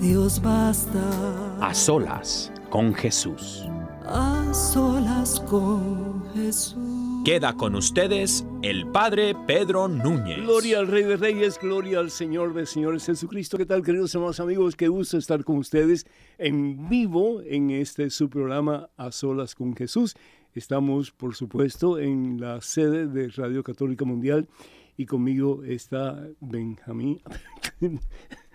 Dios basta. A solas con Jesús. A solas con Jesús. Queda con ustedes el Padre Pedro Núñez. Gloria al Rey de Reyes, gloria al Señor de Señores Jesucristo. ¿Qué tal, queridos hermanos amigos? Qué gusto estar con ustedes en vivo en este su programa A Solas con Jesús. Estamos, por supuesto, en la sede de Radio Católica Mundial y conmigo está Benjamín.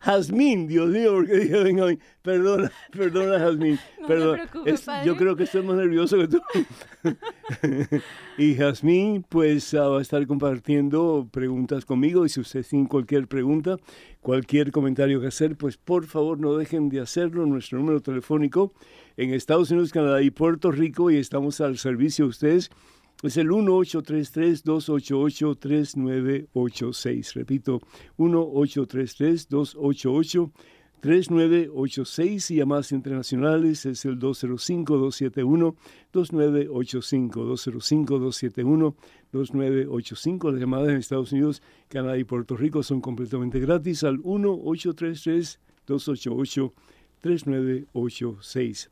Jazmín, Dios mío, porque dije Benjamín. Perdona, perdona, Jazmín. No Perdona. preocupe, Es- yo creo que estoy más nervioso que tú. y Jazmín, pues ah, va a estar compartiendo preguntas conmigo. Y si usted tiene cualquier pregunta, cualquier comentario que hacer, pues por favor no dejen de hacerlo. Nuestro número telefónico en Estados Unidos, Canadá y Puerto Rico, y estamos al servicio de ustedes. Es el 1-833-288-3986. Repito, 1-833-288-3986 y llamadas internacionales es el 205-271-2985. 205-271-2985. Las llamadas en Estados Unidos, Canadá y Puerto Rico son completamente gratis al 1-833-288-3986.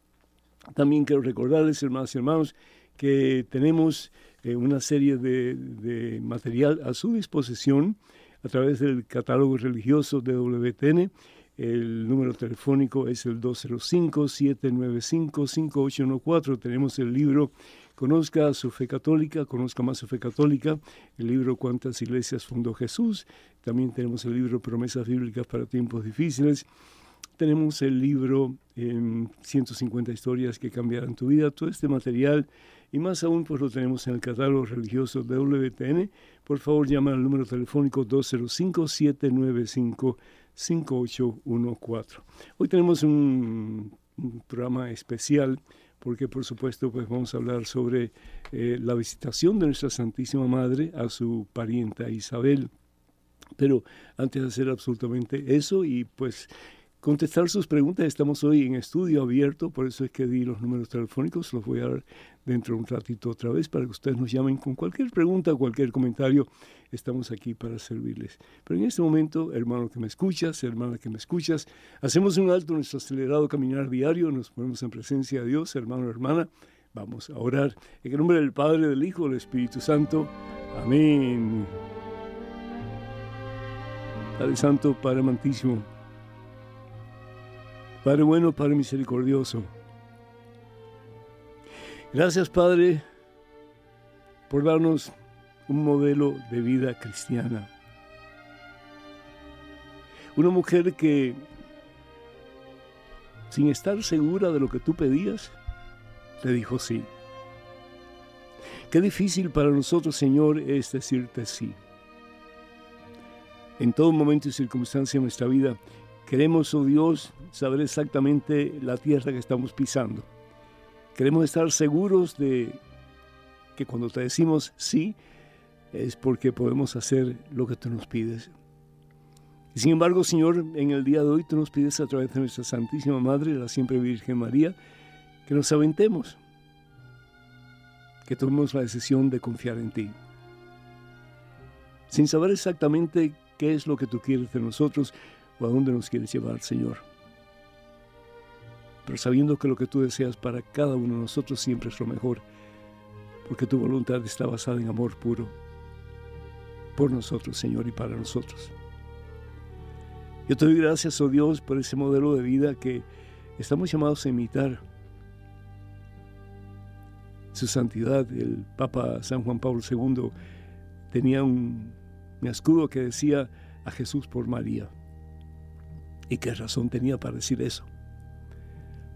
También quiero recordarles, hermanas y hermanos, que tenemos eh, una serie de, material a su disposición a través del catálogo religioso de WTN. El número telefónico es el 205-795-5814. Tenemos el libro Conozca su fe católica, conozca más su fe católica, el libro Cuántas iglesias fundó Jesús. También tenemos el libro Promesas bíblicas para tiempos difíciles. Tenemos el libro em, 150 historias que cambiarán tu vida. Todo este material y más aún pues lo tenemos en el catálogo religioso de WTN. Por favor llama al número telefónico 205-795-5814. Hoy tenemos un, un programa especial porque por supuesto pues vamos a hablar sobre eh, la visitación de nuestra Santísima Madre a su parienta Isabel. Pero antes de hacer absolutamente eso y pues contestar sus preguntas, estamos hoy en estudio abierto, por eso es que di los números telefónicos, los voy a dar dentro de un ratito otra vez para que ustedes nos llamen con cualquier pregunta, cualquier comentario, estamos aquí para servirles. Pero en este momento, hermano que me escuchas, hermana que me escuchas, hacemos un alto en nuestro acelerado caminar diario, nos ponemos en presencia de Dios, hermano, hermana, vamos a orar en el nombre del Padre, del Hijo, del Espíritu Santo. Amén. Padre Santo, Padre amantísimo, Padre bueno, Padre misericordioso. Gracias, Padre, por darnos un modelo de vida cristiana. Una mujer que, sin estar segura de lo que tú pedías, te dijo sí. Qué difícil para nosotros, Señor, es decirte sí. En todo momento y circunstancia de nuestra vida, queremos, oh Dios, saber exactamente la tierra que estamos pisando. Queremos estar seguros de que cuando te decimos sí, es porque podemos hacer lo que tú nos pides. Sin embargo, Señor, en el día de hoy tú nos pides a través de nuestra Santísima Madre, la siempre Virgen María, que nos aventemos, que tomemos la decisión de confiar en ti. Sin saber exactamente qué es lo que tú quieres de nosotros o a dónde nos quieres llevar, Señor. Pero sabiendo que lo que tú deseas para cada uno de nosotros siempre es lo mejor. porque tu voluntad está basada en amor puro por nosotros, Señor, y para nosotros. Yo te doy gracias, oh Dios, por ese modelo de vida que estamos llamados a imitar. Su santidad, el Papa San Juan Pablo II tenía un, escudo que decía a Jesús por María. ¿Y qué razón tenía para decir eso?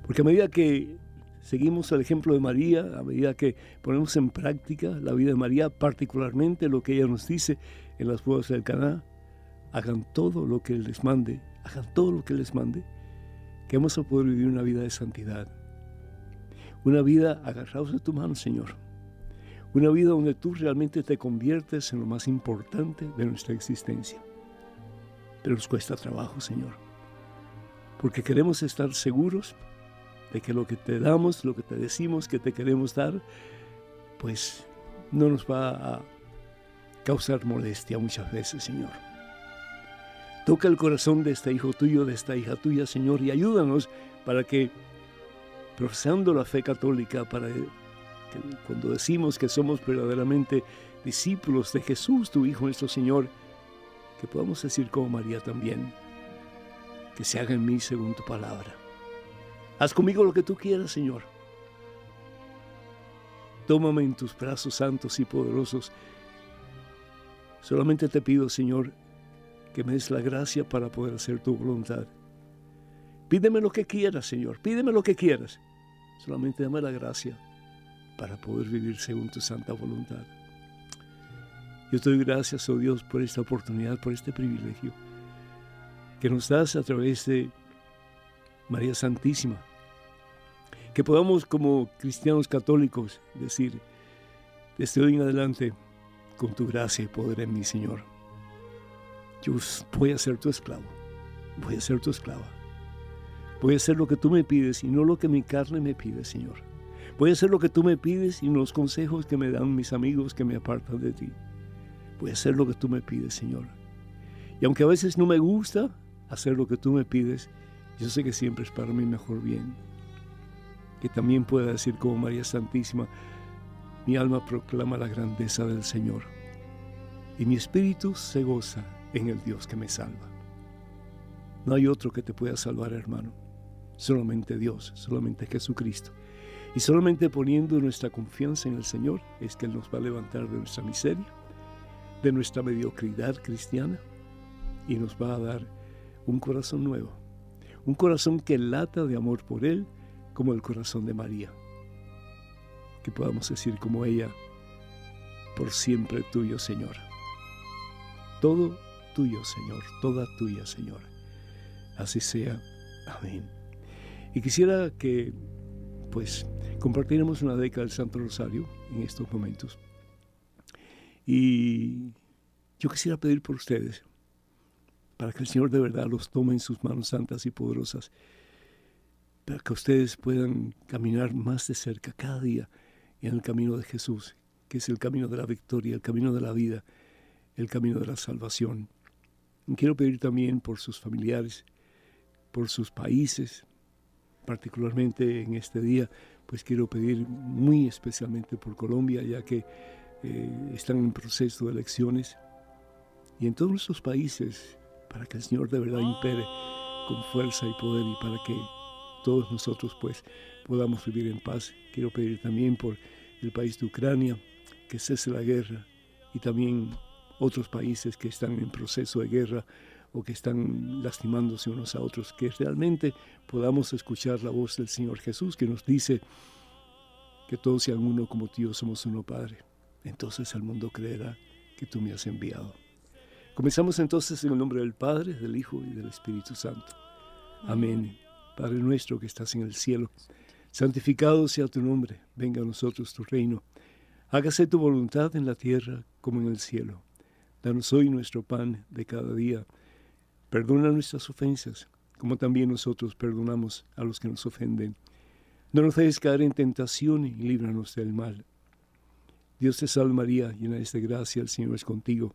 Porque a medida que seguimos el ejemplo de María, a medida que ponemos en práctica la vida de María, particularmente lo que ella nos dice en las bodas del Caná, hagan todo lo que les mande, hagan todo lo que les mande, que vamos a poder vivir una vida de santidad. Una vida agarrados de tu mano, Señor. Una vida donde tú realmente te conviertes en lo más importante de nuestra existencia. Pero nos cuesta trabajo, Señor. Porque queremos estar seguros de que lo que te damos, lo que te decimos que te queremos dar, pues no nos va a causar molestia muchas veces, Señor. Toca el corazón de este hijo tuyo, de esta hija tuya, Señor, y ayúdanos para que, profesando la fe católica, para que cuando decimos que somos verdaderamente discípulos de Jesús, tu Hijo nuestro Señor, que podamos decir como María también, que se haga en mí según tu palabra. Haz conmigo lo que tú quieras, Señor. Tómame en tus brazos santos y poderosos. Solamente te pido, Señor, que me des la gracia para poder hacer tu voluntad. Pídeme lo que quieras, Señor. Pídeme lo que quieras. Solamente dame la gracia para poder vivir según tu santa voluntad. Yo te doy gracias, oh Dios, por esta oportunidad, por este privilegio que nos das a través de María Santísima, que podamos como cristianos católicos decir, desde hoy en adelante, con tu gracia y poder en mi Señor, yo voy a ser tu esclavo, voy a ser tu esclava. Voy a hacer lo que tú me pides y no lo que mi carne me pide, Señor. Voy a hacer lo que tú me pides y no los consejos que me dan mis amigos que me apartan de ti. Voy a hacer lo que tú me pides, Señor. Y aunque a veces no me gusta hacer lo que tú me pides, yo sé que siempre es para mi mejor bien que también pueda decir como María Santísima, mi alma proclama la grandeza del Señor y mi espíritu se goza en el Dios que me salva. No hay otro que te pueda salvar, hermano. Solamente Dios, solamente Jesucristo. Y solamente poniendo nuestra confianza en el Señor es que Él nos va a levantar de nuestra miseria, de nuestra mediocridad cristiana y nos va a dar un corazón nuevo. Un corazón que lata de amor por Él como el corazón de María. Que podamos decir como ella, por siempre tuyo, Señor. Todo tuyo, Señor, toda tuya, Señor. Así sea. Amén. Y quisiera que, pues, compartiéramos una década del Santo Rosario en estos momentos. Y yo quisiera pedir por ustedes, para que el Señor de verdad los tome en sus manos santas y poderosas para que ustedes puedan caminar más de cerca cada día en el camino de Jesús, que es el camino de la victoria, el camino de la vida, el camino de la salvación. quiero pedir también por sus familiares, por sus países, particularmente en este día, pues quiero pedir muy especialmente por Colombia, ya que eh, están en proceso de elecciones, y en todos nuestros países, para que el Señor de verdad impere con fuerza y poder y para que todos nosotros pues podamos vivir en paz. Quiero pedir también por el país de Ucrania que cese la guerra y también otros países que están en proceso de guerra o que están lastimándose unos a otros, que realmente podamos escuchar la voz del Señor Jesús que nos dice que todos sean uno como tío somos uno Padre. Entonces el mundo creerá que tú me has enviado. Comenzamos entonces en el nombre del Padre, del Hijo y del Espíritu Santo. Amén. Padre nuestro que estás en el cielo, santificado sea tu nombre, venga a nosotros tu reino. Hágase tu voluntad en la tierra como en el cielo. Danos hoy nuestro pan de cada día. Perdona nuestras ofensas, como también nosotros perdonamos a los que nos ofenden. No nos dejes caer en tentación y líbranos del mal. Dios te salve María, llena de gracia, el Señor es contigo.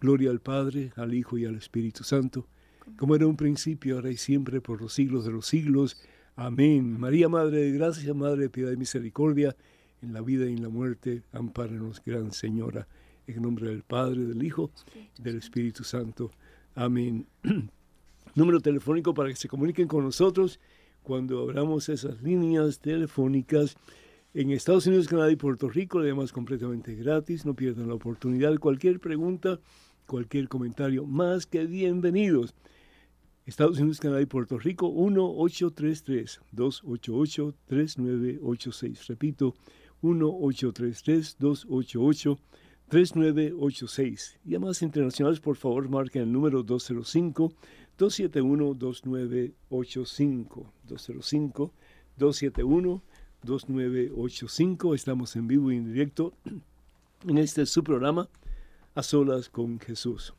Gloria al Padre, al Hijo y al Espíritu Santo, como era un principio, ahora y siempre, por los siglos de los siglos. Amén. María, Madre de Gracia, Madre de Piedad y Misericordia, en la vida y en la muerte, ampáranos, Gran Señora, en nombre del Padre, del Hijo y del Espíritu Santo. Amén. Número telefónico para que se comuniquen con nosotros cuando abramos esas líneas telefónicas en Estados Unidos, Canadá y Puerto Rico, además completamente gratis. No pierdan la oportunidad. Cualquier pregunta, cualquier comentario, más que bienvenidos. Estados Unidos, Canadá y Puerto Rico, 1-833-288-3986. Repito, 1-833-288-3986. Llamadas internacionales, por favor, marquen el número 205-271-2985. 205-271-2985. Estamos en vivo y en directo en este su programa, A Solas con Jesús.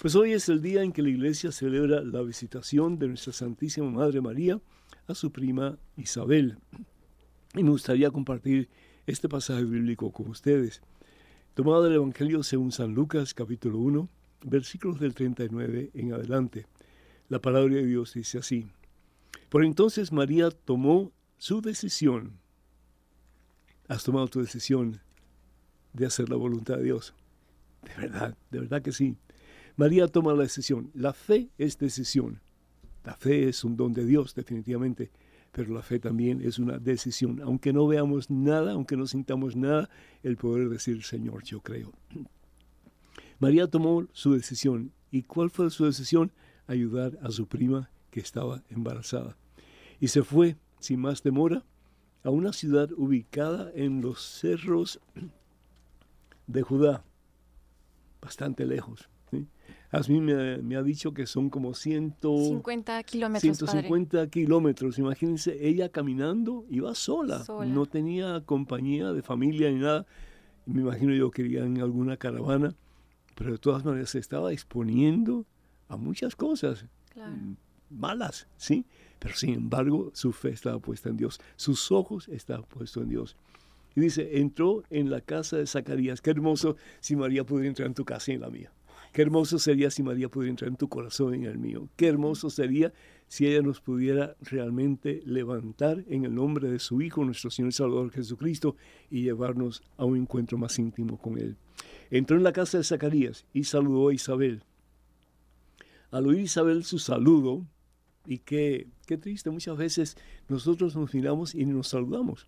Pues hoy es el día en que la iglesia celebra la visitación de nuestra Santísima Madre María a su prima Isabel. Y me gustaría compartir este pasaje bíblico con ustedes, tomado del Evangelio según San Lucas capítulo 1, versículos del 39 en adelante. La palabra de Dios dice así. Por entonces María tomó su decisión. Has tomado tu decisión de hacer la voluntad de Dios. De verdad, de verdad que sí. María toma la decisión. La fe es decisión. La fe es un don de Dios, definitivamente pero la fe también es una decisión. Aunque no veamos nada, aunque no sintamos nada, el poder decir, Señor, yo creo. María tomó su decisión. ¿Y cuál fue su decisión? Ayudar a su prima que estaba embarazada. Y se fue, sin más demora, a una ciudad ubicada en los cerros de Judá, bastante lejos. A mí me, ha dicho que son como 150 kilómetros. 150 kilómetros. Imagínense, ella caminando iba sola. No tenía compañía de familia ni nada. Me imagino yo que iría en alguna caravana. Pero de todas maneras se estaba exponiendo a muchas cosas malas, ¿sí? Pero sin embargo, su fe estaba puesta en Dios. Sus ojos estaban puestos en Dios. Y dice, entró en la casa de Zacarías. Qué hermoso si María pudiera entrar en tu casa y en la mía. Qué hermoso sería si María pudiera entrar en tu corazón y en el mío. Qué hermoso sería si ella nos pudiera realmente levantar en el nombre de su Hijo, nuestro Señor y Salvador Jesucristo, y llevarnos a un encuentro más íntimo con Él. Entró en la casa de Zacarías y saludó a Isabel. Al oír Isabel su saludo, y qué, qué triste, muchas veces nosotros nos miramos y nos saludamos.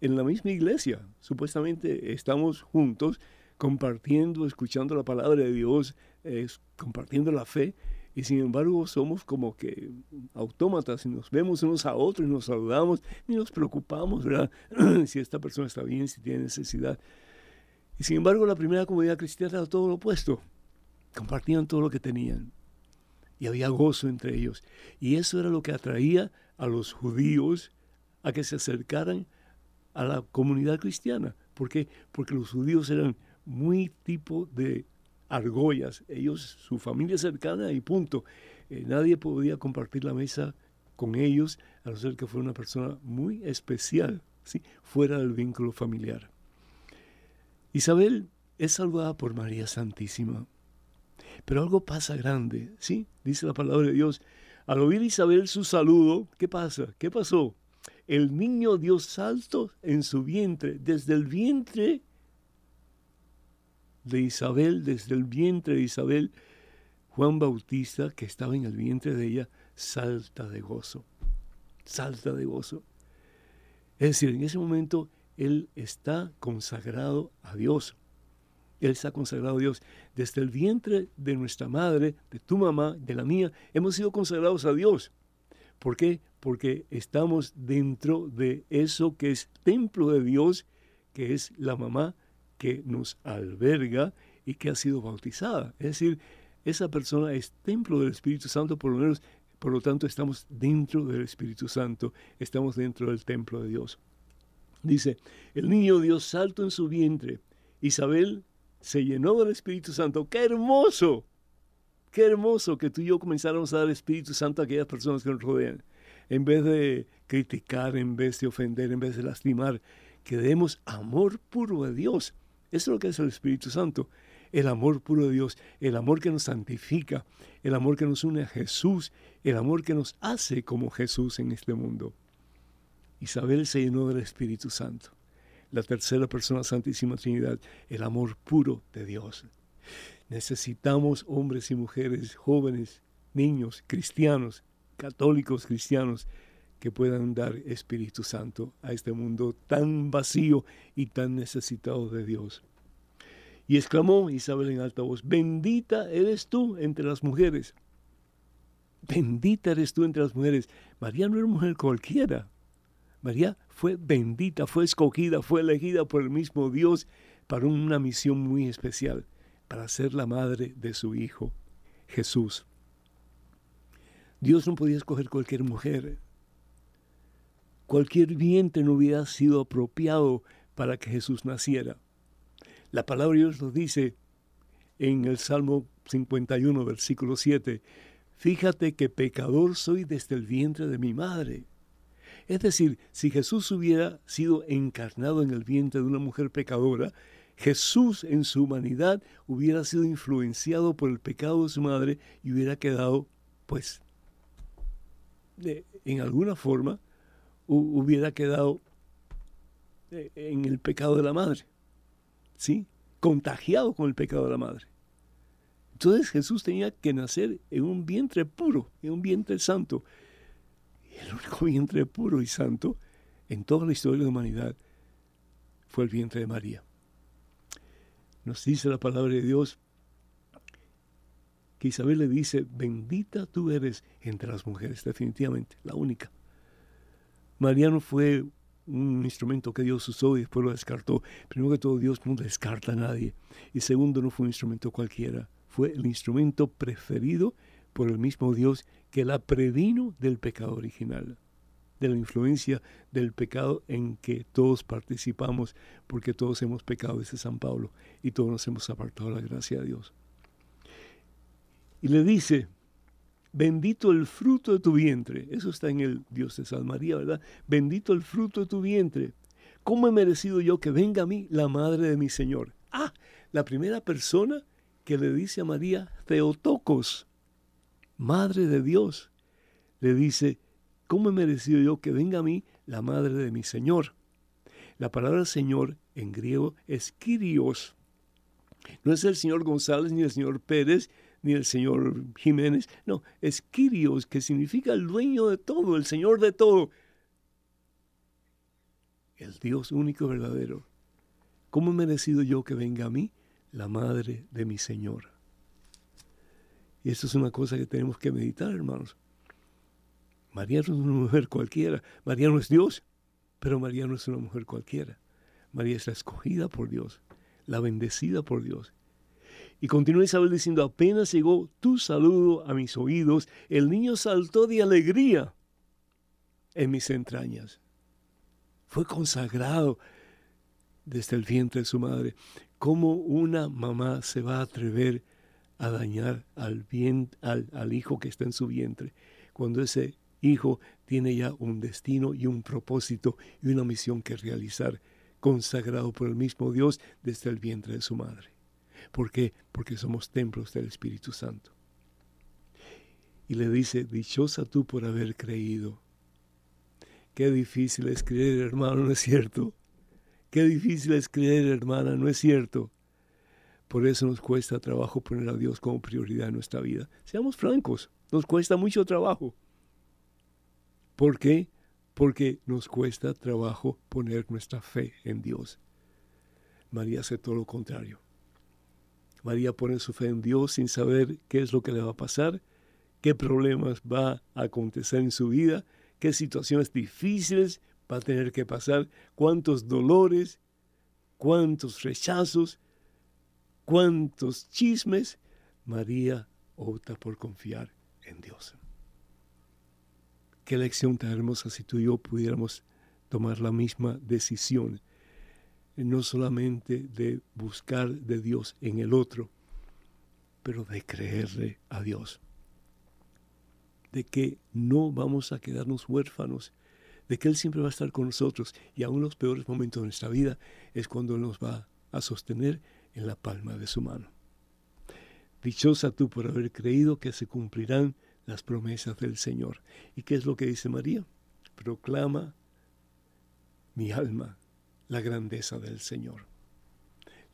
En la misma iglesia, supuestamente estamos juntos, compartiendo, escuchando la palabra de Dios, compartiendo la fe, y sin embargo somos como que autómatas y nos vemos unos a otros y nos saludamos, ni nos preocupamos, ¿verdad? si esta persona está bien, si tiene necesidad. Y sin embargo la primera comunidad cristiana era todo lo opuesto. Compartían todo lo que tenían. Y había gozo entre ellos. Y eso era lo que atraía a los judíos a que se acercaran a la comunidad cristiana. ¿Por qué? Porque los judíos eran muy tipo de argollas, ellos, su familia cercana y punto. Eh, nadie podía compartir la mesa con ellos, a no ser que fuera una persona muy especial, ¿sí? fuera del vínculo familiar. Isabel es salvada por María Santísima. Pero algo pasa grande, ¿sí? Dice la palabra de Dios. Al oír Isabel su saludo, ¿qué pasa? ¿Qué pasó? El niño dio saltos en su vientre. Desde el vientre de Isabel, desde el vientre de Isabel, Juan Bautista, que estaba en el vientre de ella, salta de gozo. Salta de gozo. Es decir, en ese momento él está consagrado a Dios. Él está consagrado a Dios. Desde el vientre de nuestra madre, de tu mamá, de la mía, hemos sido consagrados a Dios. ¿Por qué? Porque estamos dentro de eso que es templo de Dios, que es la mamá que nos alberga y que ha sido bautizada. Es decir, esa persona es templo del Espíritu Santo, por lo menos, por lo tanto estamos dentro del Espíritu Santo, estamos dentro del templo de Dios. Dice, el niño dio salto en su vientre. Isabel se llenó del Espíritu Santo. ¡Qué hermoso! Qué hermoso que tú y yo comenzáramos a dar Espíritu Santo a aquellas personas que nos rodean. En vez de criticar, en vez de ofender, en vez de lastimar, que demos amor puro a Dios. Eso es lo que es el Espíritu Santo. El amor puro de Dios, el amor que nos santifica, el amor que nos une a Jesús, el amor que nos hace como Jesús en este mundo. Isabel se llenó del Espíritu Santo. La tercera persona, Santísima Trinidad, el amor puro de Dios. Necesitamos hombres y mujeres, jóvenes, niños, cristianos, católicos cristianos, que puedan dar Espíritu Santo a este mundo tan vacío y tan necesitado de Dios. Y exclamó Isabel en alta voz, bendita eres tú entre las mujeres. Bendita eres tú entre las mujeres. María no era mujer cualquiera. María fue bendita, fue escogida, fue elegida por el mismo Dios para una misión muy especial, para ser la madre de su Hijo, Jesús. Dios no podía escoger cualquier mujer, cualquier vientre no hubiera sido apropiado para que Jesús naciera. La palabra de Dios nos dice en el Salmo 51, versículo 7, fíjate que pecador soy desde el vientre de mi madre. Es decir, si Jesús hubiera sido encarnado en el vientre de una mujer pecadora, Jesús en su humanidad hubiera sido influenciado por el pecado de su madre y hubiera quedado, pues, en alguna forma, hubiera quedado eh, en el pecado de la madre, ¿sí? Contagiado con el pecado de la madre. Entonces Jesús tenía que nacer en un vientre puro, en un vientre santo. El único vientre puro y santo en toda la historia de la humanidad fue el vientre de María. Nos dice la palabra de Dios que Isabel le dice, bendita tú eres entre las mujeres, definitivamente, la única. María no fue un instrumento que Dios usó y después lo descartó. Primero que todo, Dios no descarta a nadie. Y segundo, no fue un instrumento cualquiera. Fue el instrumento preferido por el mismo Dios que la previno del pecado original, de la influencia del pecado en que todos participamos, porque todos hemos pecado, dice San Pablo, y todos nos hemos apartado de la gracia de Dios. Y le dice, Bendito el fruto de tu vientre. Eso está en el Dios de San María, ¿verdad? Bendito el fruto de tu vientre. ¿Cómo he merecido yo que venga a mí la madre de mi Señor? Ah, la primera persona que le dice a María, Teotocos, Madre de Dios. le dice, ¿cómo he merecido yo que venga a mí la madre de mi Señor? La palabra Señor en griego es Kyrios. No es el señor González, ni el señor Pérez, ni el señor Jiménez. No, es que significa el dueño de todo, el Señor de todo. El Dios único verdadero. ¿Cómo he merecido yo que venga a mí la madre de mi Señor? Y esto es una cosa que tenemos que meditar, hermanos. María no es una mujer cualquiera. María no es Dios, pero María no es una mujer cualquiera. María es la escogida por Dios, la bendecida por Dios. Y continúa Isabel diciendo, apenas llegó tu saludo a mis oídos, el niño saltó de alegría en mis entrañas. Fue consagrado desde el vientre de su madre. ¿Cómo una mamá se va a atrever a dañar al, al hijo que está en su vientre cuando ese hijo tiene ya un destino y un propósito y una misión que realizar, consagrado por el mismo Dios desde el vientre de su madre. ¿Por qué? Porque somos templos del Espíritu Santo. Y le dice, dichosa tú por haber creído. Qué difícil es creer, hermano, ¿no es cierto? Qué difícil es creer, hermana, ¿no es cierto? Por eso nos cuesta trabajo poner a Dios como prioridad en nuestra vida. Seamos francos, nos cuesta mucho trabajo. ¿Por qué? Porque nos cuesta trabajo poner nuestra fe en Dios. María hace todo lo contrario. María pone su fe en Dios sin saber qué es lo que le va a pasar, qué problemas va a acontecer en su vida, qué situaciones difíciles va a tener que pasar, cuántos dolores, cuántos rechazos, cuántos chismes. María opta por confiar en Dios. Qué lección tan hermosa si tú y yo pudiéramos tomar la misma decisión, no solamente de buscar de Dios en el otro, pero de creerle a Dios, de que no vamos a quedarnos huérfanos, de que Él siempre va a estar con nosotros y aún los peores momentos de nuestra vida es cuando Él nos va a sostener en la palma de su mano. Dichosa tú por haber creído que se cumplirán las promesas del Señor. ¿Y qué es lo que dice María? Proclama mi alma la grandeza del Señor.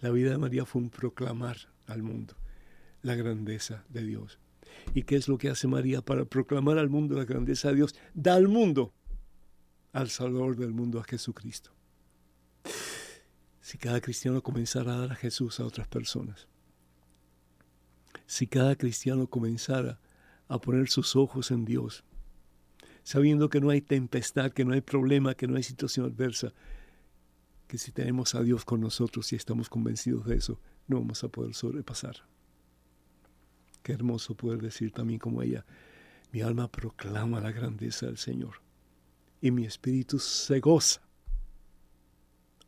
La vida de María fue un proclamar al mundo la grandeza de Dios. ¿Y qué es lo que hace María para proclamar al mundo la grandeza de Dios? Da al mundo, al Salvador del mundo, a Jesucristo. Si cada cristiano comenzara a dar a Jesús a otras personas, si cada cristiano comenzara a poner sus ojos en Dios, sabiendo que no hay tempestad, que no hay problema, que no hay situación adversa, que si tenemos a Dios con nosotros y estamos convencidos de eso, no vamos a poder sobrepasar. Qué hermoso poder decir también como ella, mi alma proclama la grandeza del Señor y mi espíritu se goza.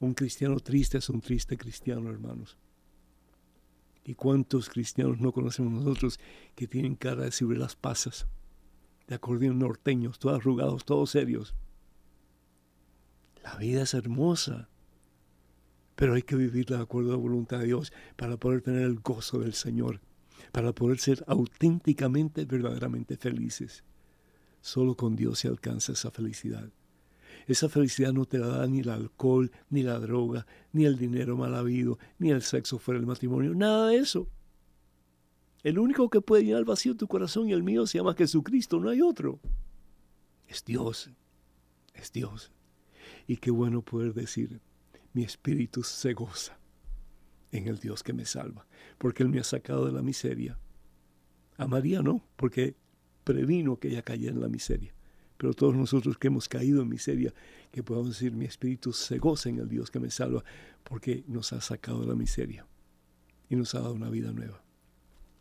Un cristiano triste es un triste cristiano, hermanos. ¿Y cuántos cristianos no conocemos nosotros que tienen cara de las pasas, de acordeón norteños, todos arrugados, todos serios? La vida es hermosa, pero hay que vivirla de acuerdo a la voluntad de Dios para poder tener el gozo del Señor, para poder ser auténticamente, verdaderamente felices. Solo con Dios se alcanza esa felicidad. Esa felicidad no te la da ni el alcohol, ni la droga, ni el dinero mal habido, ni el sexo fuera del matrimonio, nada de eso. El único que puede llenar vacío tu corazón y el mío se llama Jesucristo, no hay otro. Es Dios, es Dios. Y qué bueno poder decir, mi espíritu se goza en el Dios que me salva, porque Él me ha sacado de la miseria. A María no, porque previno que ella cayera en la miseria pero todos nosotros que hemos caído en miseria, que podamos decir, mi espíritu se goza en el Dios que me salva, porque nos ha sacado de la miseria y nos ha dado una vida nueva.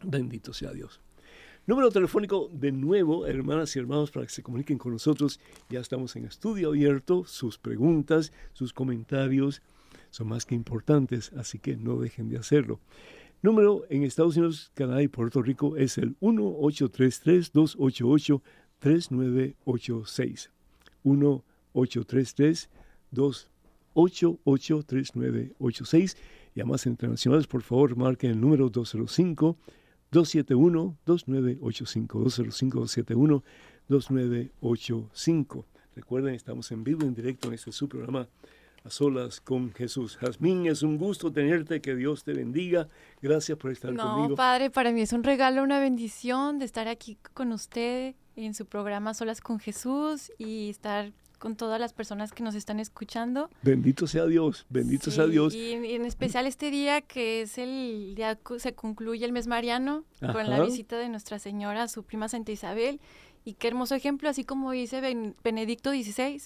Bendito sea Dios. Número telefónico de nuevo, hermanas y hermanos, para que se comuniquen con nosotros. Ya estamos en estudio abierto. Sus preguntas, sus comentarios son más que importantes, así que no dejen de hacerlo. Número en Estados Unidos, Canadá y Puerto Rico es el 1833 288 3986. 1-833-288-3986. Y más internacionales, por favor, marquen el número 205 271 2985 205 271 2985. Recuerden, estamos en vivo, en directo en este su programa A Solas con Jesús. Jazmín, es un gusto tenerte, que Dios te bendiga. Gracias por estar conmigo. No, Padre, para mí es un regalo, una bendición de estar aquí con usted en su programa Solas con Jesús y estar con todas las personas que nos están escuchando. Bendito sea Dios, bendito sea Dios. Y en, especial este día que es el día, se concluye el mes mariano con la visita de Nuestra Señora su prima Santa Isabel. Y qué hermoso ejemplo, así como dice Benedicto XVI,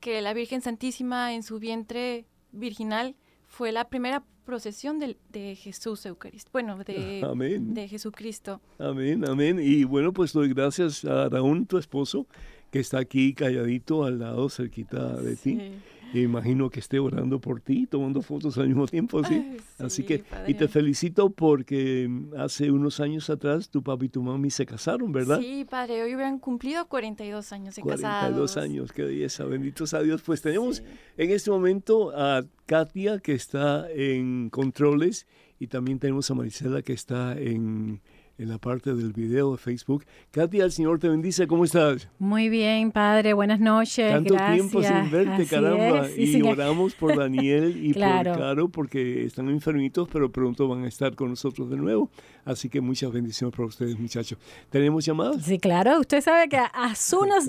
que la Virgen Santísima en su vientre virginal fue la primera procesión de, de Jesús Eucaristía, bueno, de, de Jesucristo. Amén, amén. Y bueno, pues doy gracias a Raúl, tu esposo, que está aquí calladito al lado, cerquita de ti. imagino que esté orando por ti, tomando fotos al mismo tiempo, ¿sí? Así que, y te felicito porque hace unos años atrás tu papá y tu mami se casaron, ¿verdad? Sí, padre, hoy hubieran cumplido 42 años de 42 años, qué belleza, benditos a Dios. Pues tenemos en este momento a Katia que está en controles y también tenemos a Marisela que está en en la parte del video de Facebook. Katia, el Señor te bendice, ¿cómo estás? Muy bien, Padre, buenas noches. Tanto tiempo sin verte, caramba. y oramos por Daniel y por Caro porque están enfermitos, pero pronto van a estar con nosotros de nuevo. Así que muchas bendiciones para ustedes, muchachos. ¿Tenemos llamadas? Sí, claro. Usted sabe que a soon as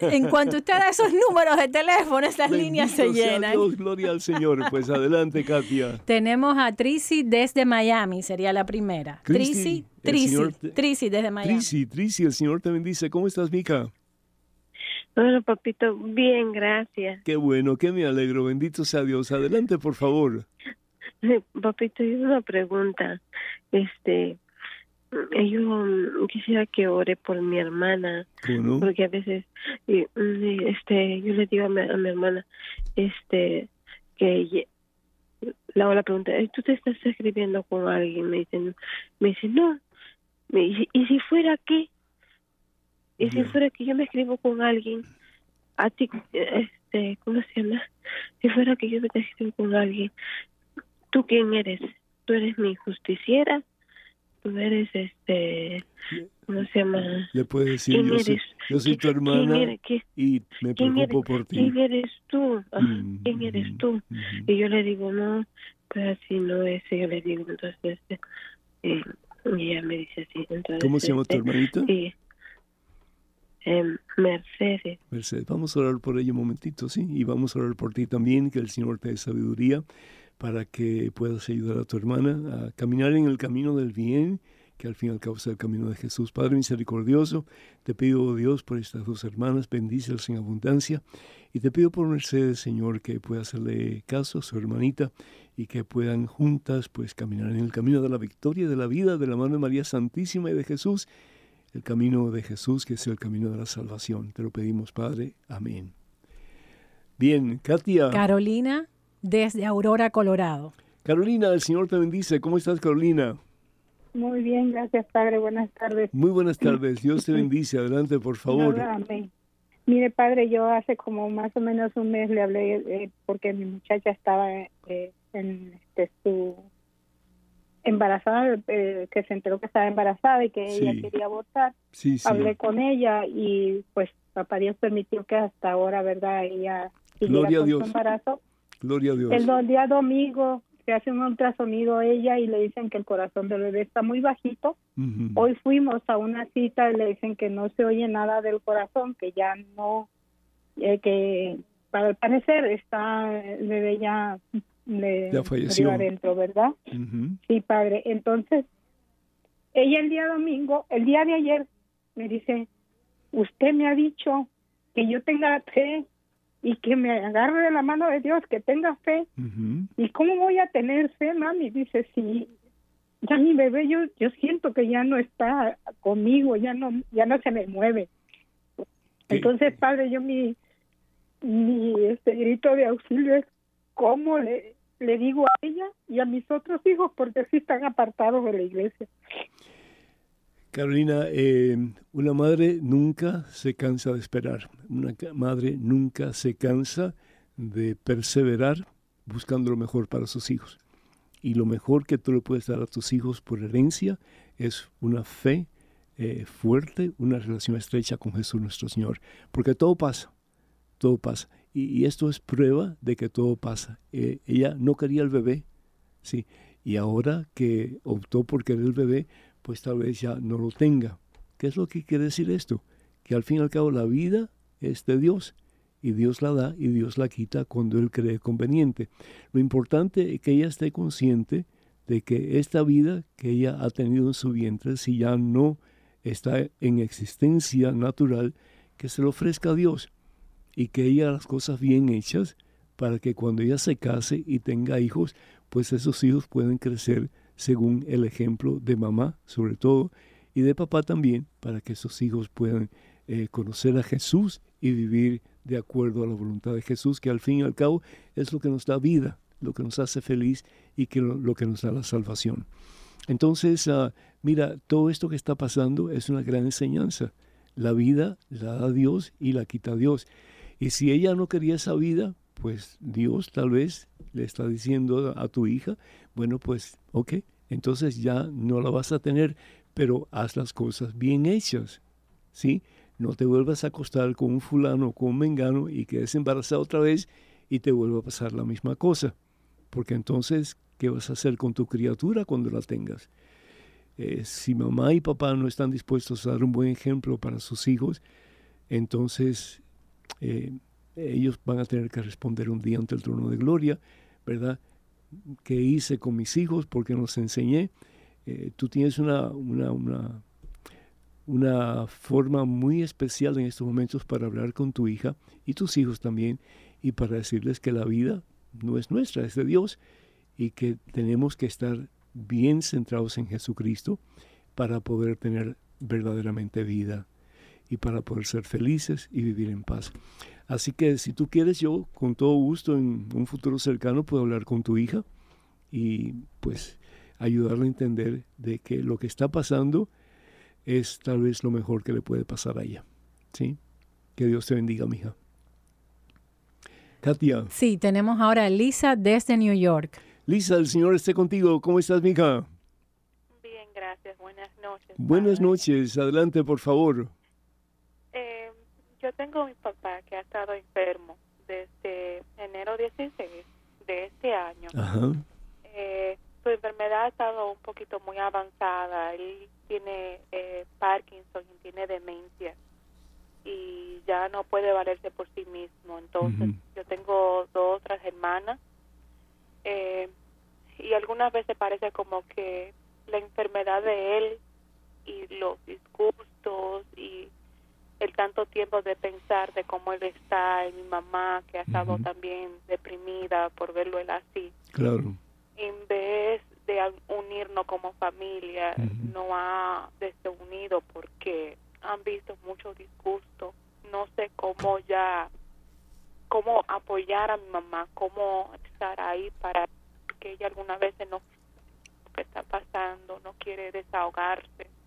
en cuanto usted da esos números de teléfono, estas líneas se llenan. Dios, gloria al Señor. Pues adelante, Katia. Tenemos a Trisi desde Miami, sería la primera. Trisi Trisi, desde Miami. Trisi, Trisi, el Señor te bendice. ¿Cómo estás, Mica? Bueno, papito, bien, gracias. Qué bueno, que me alegro. Bendito sea Dios. Adelante, por favor. Papito, yo una pregunta. Este, yo quisiera que ore por mi hermana, porque a veces, este, yo le digo a mi, a mi hermana, este, que le hago la pregunta, ¿tú te estás escribiendo con alguien? Me dicen, me dice, no, ¿y si fuera qué? ¿Y si fuera que yo me escribo con alguien? A ti, este, ¿cómo se llama? Si fuera que yo me escribo con alguien, ¿tú quién eres? ¿Tú eres mi justiciera? ¿Tú eres este, ¿cómo se llama? Le puedes decir, yo, eres? Soy, yo soy tu hermana y me preocupo por ti. ¿Quién eres tú? Mm, ¿Quién eres mm, tú? Mm, y yo le digo, no, pues así no es. Y yo le digo, entonces, este, eh, y ella me dice así. Entonces, ¿Cómo se llama tu este, hermanita? Sí. Eh, Mercedes. Mercedes, vamos a orar por ella un momentito, ¿sí? Y vamos a orar por ti también, que el Señor te dé sabiduría para que puedas ayudar a tu hermana a caminar en el camino del bien, que al fin y al cabo sea el camino de Jesús. Padre misericordioso, te pido, oh Dios, por estas dos hermanas, bendícelas en abundancia, y te pido por Mercedes, Señor, que pueda hacerle caso a su hermanita y que puedan juntas pues caminar en el camino de la victoria, de la vida, de la mano de María Santísima y de Jesús, el camino de Jesús que es el camino de la salvación. Te lo pedimos, Padre. Amén. Bien, Katia. Carolina, desde Aurora, Colorado. Carolina, el Señor te bendice. ¿Cómo estás, Carolina? Muy bien, gracias, Padre. Buenas tardes. Muy buenas tardes. Dios te bendice. Adelante, por favor. amén. Mire, Padre, yo hace como más o menos un mes le hablé eh, porque mi muchacha estaba eh, en este, su embarazada, eh, que se enteró que estaba embarazada y que ella quería abortar. Hablé con ella y pues papá Dios permitió que hasta ahora, ¿verdad? Ella Gloria a Dios. embarazo. Gloria a Dios. El día domingo se hace un ultrasonido a ella y le dicen que el corazón del bebé está muy bajito. Hoy fuimos a una cita y le dicen que no se oye nada del corazón, que ya no, eh, que para el parecer está el bebé ya le ya falleció adentro, ¿verdad? Sí, padre. Entonces, ella el día domingo, el día de ayer, me dice, usted me ha dicho que yo tenga fe y que me agarre de la mano de Dios, que tenga fe. ¿Y cómo voy a tener fe, mami? Dice, sí, ya mi bebé, yo, yo siento que ya no está conmigo, ya no, ya no se me mueve. Entonces, padre, yo mi, mi este grito de auxilio es cómo le, le digo a ella y a mis otros hijos porque sí están apartados de la iglesia. Carolina, eh, una madre nunca se cansa de esperar, una madre nunca se cansa de perseverar buscando lo mejor para sus hijos. Y lo mejor que tú le puedes dar a tus hijos por herencia es una fe eh, fuerte, una relación estrecha con Jesús nuestro Señor, porque todo pasa, todo pasa. Y, esto es prueba de que todo pasa. Eh, ella no quería el bebé, ¿sí? Y ahora que optó por querer el bebé, pues tal vez ya no lo tenga. ¿Qué es lo que quiere decir esto? Que al fin y al cabo la vida es de Dios y Dios la da y Dios la quita cuando Él cree conveniente. Lo importante es que ella esté consciente de que esta vida que ella ha tenido en su vientre, si ya no está en existencia natural, que se lo ofrezca a Dios y que ella las cosas bien hechas para que cuando ella se case y tenga hijos, pues esos hijos pueden crecer según el ejemplo de mamá, sobre todo, y de papá también, para que esos hijos puedan eh, conocer a Jesús y vivir de acuerdo a la voluntad de Jesús, que al fin y al cabo es lo que nos da vida, lo que nos hace feliz y que lo, que nos da la salvación. Entonces, ah, mira, todo esto que está pasando es una gran enseñanza. La vida la da Dios y la quita Dios. Y si ella no quería esa vida, pues Dios tal vez le está diciendo a tu hija, bueno, pues, ok, entonces ya no la vas a tener, pero haz las cosas bien hechas, ¿sí? No te vuelvas a acostar con un fulano o con un mengano y quedes embarazada otra vez y te vuelva a pasar la misma cosa. Porque entonces, ¿qué vas a hacer con tu criatura cuando la tengas? Eh, si mamá y papá no están dispuestos a dar un buen ejemplo para sus hijos, entonces eh, ellos van a tener que responder un día ante el trono de gloria, ¿verdad? ¿Qué hice con mis hijos? Porque los enseñé. Eh, tú tienes una, una, una, una, forma muy especial en estos momentos para hablar con tu hija y tus hijos también y para decirles que la vida no es nuestra, es de Dios y que tenemos que estar bien centrados en Jesucristo para poder tener verdaderamente vida y para poder ser felices y vivir en paz. Así que si tú quieres, yo con todo gusto en un futuro cercano puedo hablar con tu hija y pues ayudarle a entender de que lo que está pasando es tal vez lo mejor que le puede pasar a ella. ¿Sí? Que Dios te bendiga, mija. Katia. Sí, tenemos ahora a Lisa desde New York. Lisa, el Señor esté contigo. ¿Cómo estás, mija? Bien, gracias. Buenas noches. Buenas noches. Adelante, por favor yo tengo mi papá que ha estado enfermo desde enero 16 de este año. Eh, su enfermedad ha estado un poquito muy avanzada. Él tiene eh, Parkinson y tiene demencia y ya no puede valerse por sí mismo. Entonces, yo tengo dos otras hermanas eh, y algunas veces parece como que la enfermedad de él y los disgustos y el tanto tiempo de pensar de cómo él está y mi mamá que ha estado también deprimida por verlo él así. Claro. En vez de unirnos como familia, no ha desunido porque han visto mucho disgusto. No sé cómo ya, cómo apoyar a mi mamá, cómo estar ahí para que ella alguna vez no que está pasando, no quiere desahogarse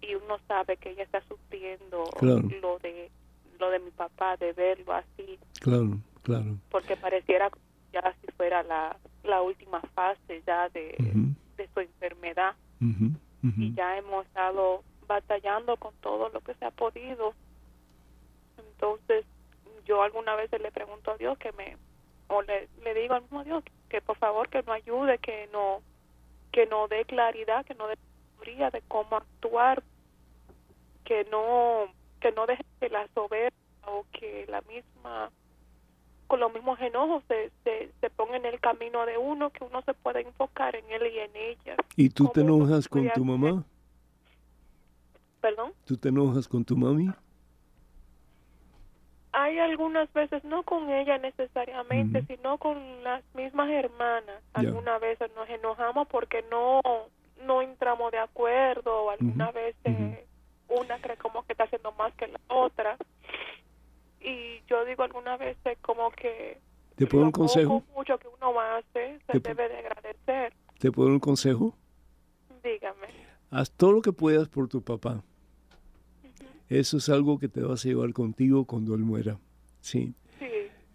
y uno sabe que ella está sufriendo lo de lo de mi papá de verlo así. Claro claro. Porque pareciera ya si fuera la, la última fase ya de, de su enfermedad. Y ya hemos estado batallando con todo lo que se ha podido. Entonces yo alguna vez le pregunto a Dios que me o le, le digo al mismo Dios que, por favor que nos ayude que no que no dé claridad que no dé de cómo actuar que no que no deje que la soberbia o que la misma con los mismos enojos se, se, se ponga en el camino de uno que uno se pueda enfocar en él y en ella ¿Y tú te enojas con tu mamá? ¿Perdón? ¿Tú te enojas con tu mami? Hay algunas veces, no con ella necesariamente, sino con las mismas hermanas. Algunas veces nos enojamos porque no no entramos de acuerdo, o algunas veces una cree como que está haciendo más que la otra. Y yo digo algunas veces como que ¿Te puedo un consejo? mucho que uno hace se debe de agradecer. ¿Te puedo un consejo? Dígame. Haz todo lo que puedas por tu papá. Eso es algo que te vas a llevar contigo cuando él muera. Sí. sí.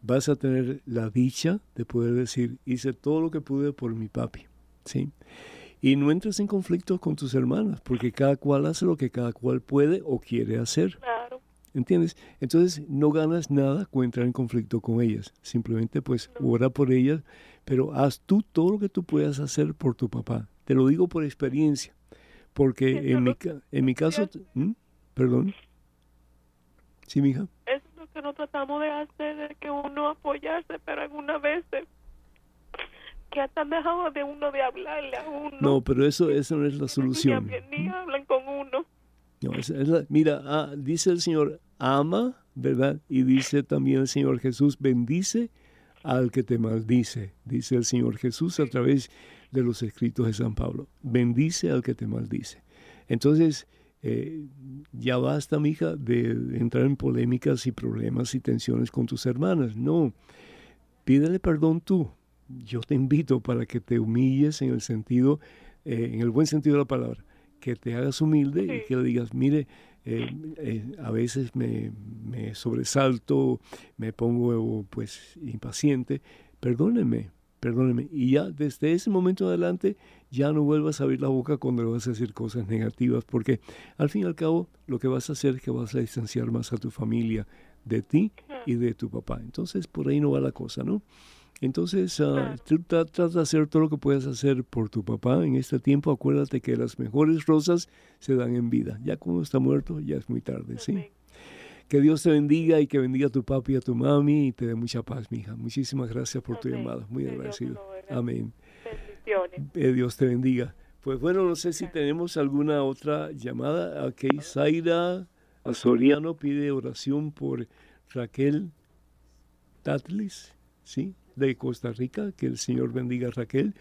Vas a tener la dicha de poder decir, hice todo lo que pude por mi papi. Sí. Y no entres en conflicto con tus hermanas, porque cada cual hace lo que cada cual puede o quiere hacer. Claro. ¿Entiendes? Entonces no ganas nada con entrar en conflicto con ellas. Simplemente pues ora por ellas, pero haz tú todo lo que tú puedas hacer por tu papá. Te lo digo por experiencia, porque en mi, en mi caso... ¿Mm? Perdón. Sí, mija. Eso es lo que no tratamos de hacer, es que uno apoyarse, pero algunas veces que hasta dejado de uno de hablarle a uno. No, pero eso, eso no es la solución. Ni, hablan con uno. No, mira, ah, dice el Señor, ama, ¿verdad? Y dice también el Señor Jesús, bendice al que te maldice. Dice el Señor Jesús a través de los escritos de San Pablo. Bendice al que te maldice. Entonces, eh, ya basta, mija, de entrar en polémicas y problemas y tensiones con tus hermanas. No, pídele perdón tú. Yo te invito para que te humilles en el sentido, eh, en el buen sentido de la palabra, que te hagas humilde y que le digas, mire, eh, a veces me, me, sobresalto, me pongo pues impaciente, perdóneme, perdóneme. Y ya desde ese momento adelante ya no vuelvas a abrir la boca cuando le vas a decir cosas negativas, porque al fin y al cabo lo que vas a hacer es que vas a distanciar más a tu familia de ti y de tu papá. Entonces por ahí no va la cosa, ¿no? Entonces, uh, trata de hacer todo lo que puedas hacer por tu papá en este tiempo. Acuérdate que las mejores rosas se dan en vida. Ya cuando está muerto, ya es muy tarde, ¿sí? Que Dios te bendiga y que bendiga a tu papi y a tu mami y te dé mucha paz, mija. Muchísimas gracias por tu llamada. Muy agradecido. Amén. Eh, Dios te bendiga. Pues bueno, no sé si tenemos alguna otra llamada. Ok, Zaira Soriano pide oración por Raquel Tatlis, ¿sí? De Costa Rica. Que el Señor bendiga a Raquel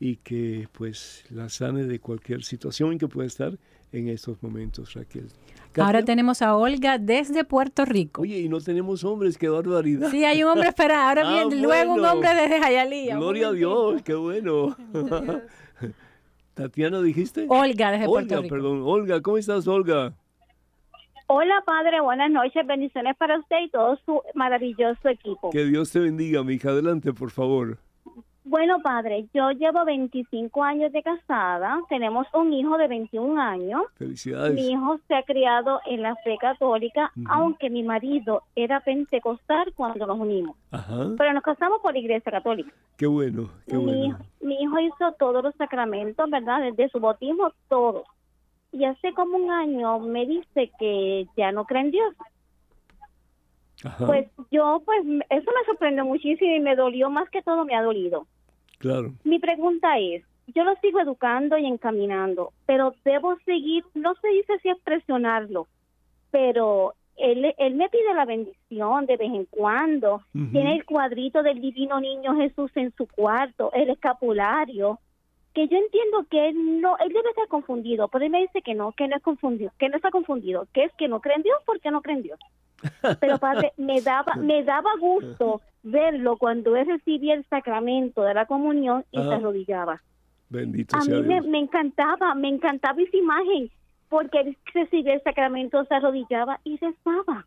y que pues la sane de cualquier situación en que pueda estar en estos momentos, Raquel. Ahora tenemos a Olga desde Puerto Rico. Oye, y no tenemos hombres, qué barbaridad. Sí, hay un hombre espera. Ahora ah, viene luego un hombre desde Jayalía. Gloria a Dios, qué bueno. Tatiana, dijiste? Olga desde Puerto Rico. perdón. Olga, ¿cómo estás, Olga? Hola, padre, buenas noches, bendiciones para usted y todo su maravilloso equipo. Que Dios te bendiga, mi hija. Adelante, por favor. Bueno, padre, yo llevo 25 años de casada, tenemos un hijo de 21 años. Felicidades. Mi hijo se ha criado en la fe católica, aunque mi marido era pentecostal cuando nos unimos. Ajá. Pero nos casamos por la iglesia católica. Qué bueno, qué mi, bueno. Mi hijo hizo todos los sacramentos, ¿verdad? Desde su bautismo, todos. Y hace como un año me dice que ya no cree en Dios. Ajá. Pues yo, pues, eso me sorprendió muchísimo y me dolió más que todo, me ha dolido. Claro. Mi pregunta es, yo lo sigo educando y encaminando, pero debo seguir, no se dice si es presionarlo, pero él, él me pide la bendición de vez en cuando, tiene el cuadrito del divino niño Jesús en su cuarto, el escapulario, que yo entiendo que él no, él debe estar confundido, pero él me dice que no, que no es confundido, que no está confundido, que es que no cree en Dios porque no cree en Dios. Pero padre, me daba, me daba gusto verlo cuando él recibía el sacramento de la comunión y se arrodillaba. Bendito a mí Me, encantaba, me encantaba esa imagen, porque él recibía el sacramento, se arrodillaba y rezaba.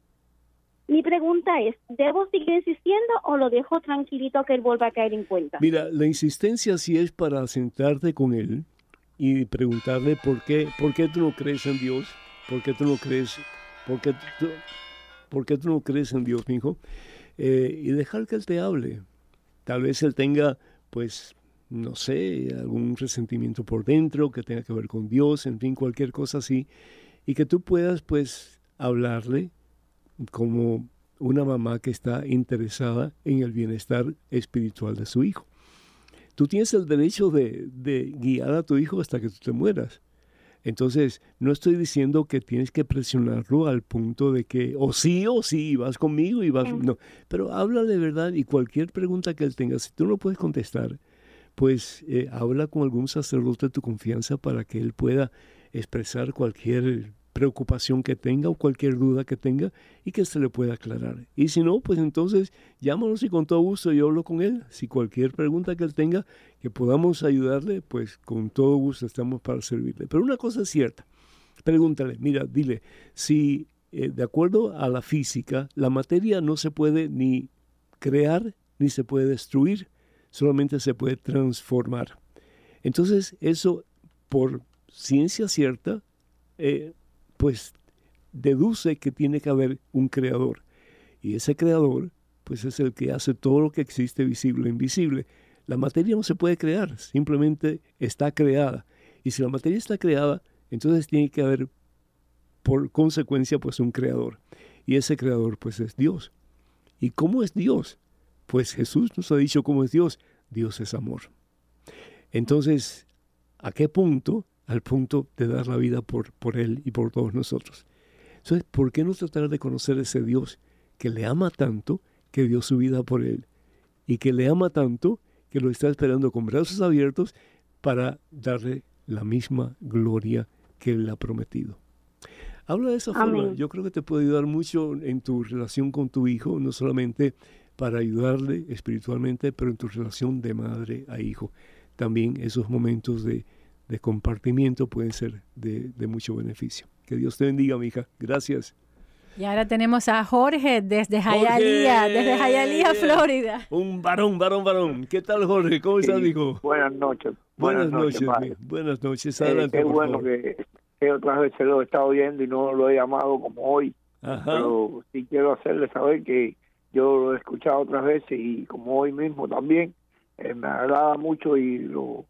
Mi pregunta es, ¿debo seguir insistiendo o lo dejo tranquilito que él vuelva a caer en cuenta? Mira, la insistencia sí es para sentarte con él y preguntarle por qué, por qué tú no crees en Dios, por qué tú no crees, por qué tú, por qué tú no crees en Dios, mi hijo eh, y dejar que Él te hable. Tal vez Él tenga, pues, no sé, algún resentimiento por dentro que tenga que ver con Dios, en fin, cualquier cosa así, y que tú puedas, pues, hablarle como una mamá que está interesada en el bienestar espiritual de su hijo. Tú tienes el derecho de, de guiar a tu hijo hasta que tú te mueras. Entonces, no estoy diciendo que tienes que presionarlo al punto de que, o sí, o sí, vas conmigo y vas, no, pero habla de verdad y cualquier pregunta que él tenga, si tú no puedes contestar, pues eh, habla con algún sacerdote de tu confianza para que él pueda expresar cualquier preocupación que tenga o cualquier duda que tenga y que se le pueda aclarar. Y si no, pues entonces llámanos y con todo gusto yo hablo con él. Si cualquier pregunta que él tenga que podamos ayudarle, pues con todo gusto estamos para servirle. Pero una cosa es cierta, pregúntale, mira, dile, si eh, de acuerdo a la física, la materia no se puede ni crear ni se puede destruir, solamente se puede transformar. Entonces eso por ciencia cierta, eh, pues deduce que tiene que haber un creador. Y ese creador, pues es el que hace todo lo que existe visible e invisible. La materia no se puede crear, simplemente está creada. Y si la materia está creada, entonces tiene que haber, por consecuencia, pues un creador. Y ese creador, pues es Dios. ¿Y cómo es Dios? Pues Jesús nos ha dicho cómo es Dios. Dios es amor. Entonces, ¿a qué punto? Al punto de dar la vida por, por Él y por todos nosotros. Entonces, ¿por qué no tratar de conocer ese Dios que le ama tanto, que dio su vida por Él? Y que le ama tanto, que lo está esperando con brazos abiertos para darle la misma gloria que Él ha prometido. Habla de esa forma. Yo creo que te puede ayudar mucho en tu relación con tu hijo, no solamente para ayudarle espiritualmente, pero en tu relación de madre a hijo. También esos momentos de, compartimiento pueden ser de, mucho beneficio. Que Dios te bendiga, mi hija. Gracias. Y ahora tenemos a Jorge desde Jayalía, desde Jayalía, Florida. Un varón, varón, varón. ¿Qué tal, Jorge? ¿Cómo estás, hijo? Buenas noches. Buenas, noches, buenas noches. Eh, Adelante, qué bueno que, que, otras veces lo he estado oyendo y no lo he llamado como hoy. Pero sí quiero hacerle saber que yo lo he escuchado otras veces y como hoy mismo también, eh, me agrada mucho y lo,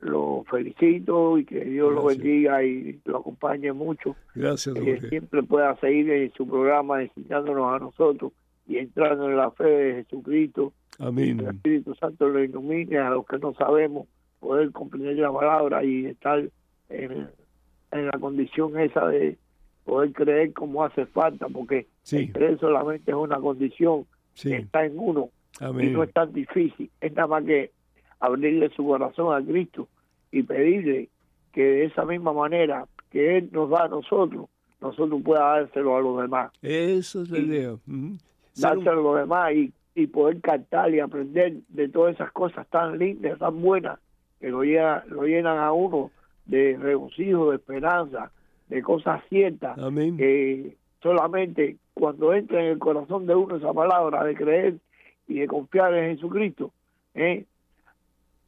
lo felicito y que Dios lo bendiga y lo acompañe mucho. Gracias, Que siempre pueda seguir en su programa enseñándonos a nosotros y entrando en la fe de Jesucristo. Amén. el Espíritu Santo lo ilumine a los que no sabemos poder comprender la palabra y estar en, en la condición esa de poder creer como hace falta, porque creer solamente es una condición que está en uno y no es tan difícil. Es nada más que abrirle su corazón a Cristo y pedirle que de esa misma manera que Él nos da a nosotros, nosotros pueda dárselo a los demás. Eso es la idea. Dárselo a los demás y, y poder cantar y aprender de todas esas cosas tan lindas, tan buenas, que lo, lo llenan a uno de regocijo, de esperanza, de cosas ciertas. Que solamente cuando entra en el corazón de uno esa palabra de creer y de confiar en Jesucristo, ¿eh?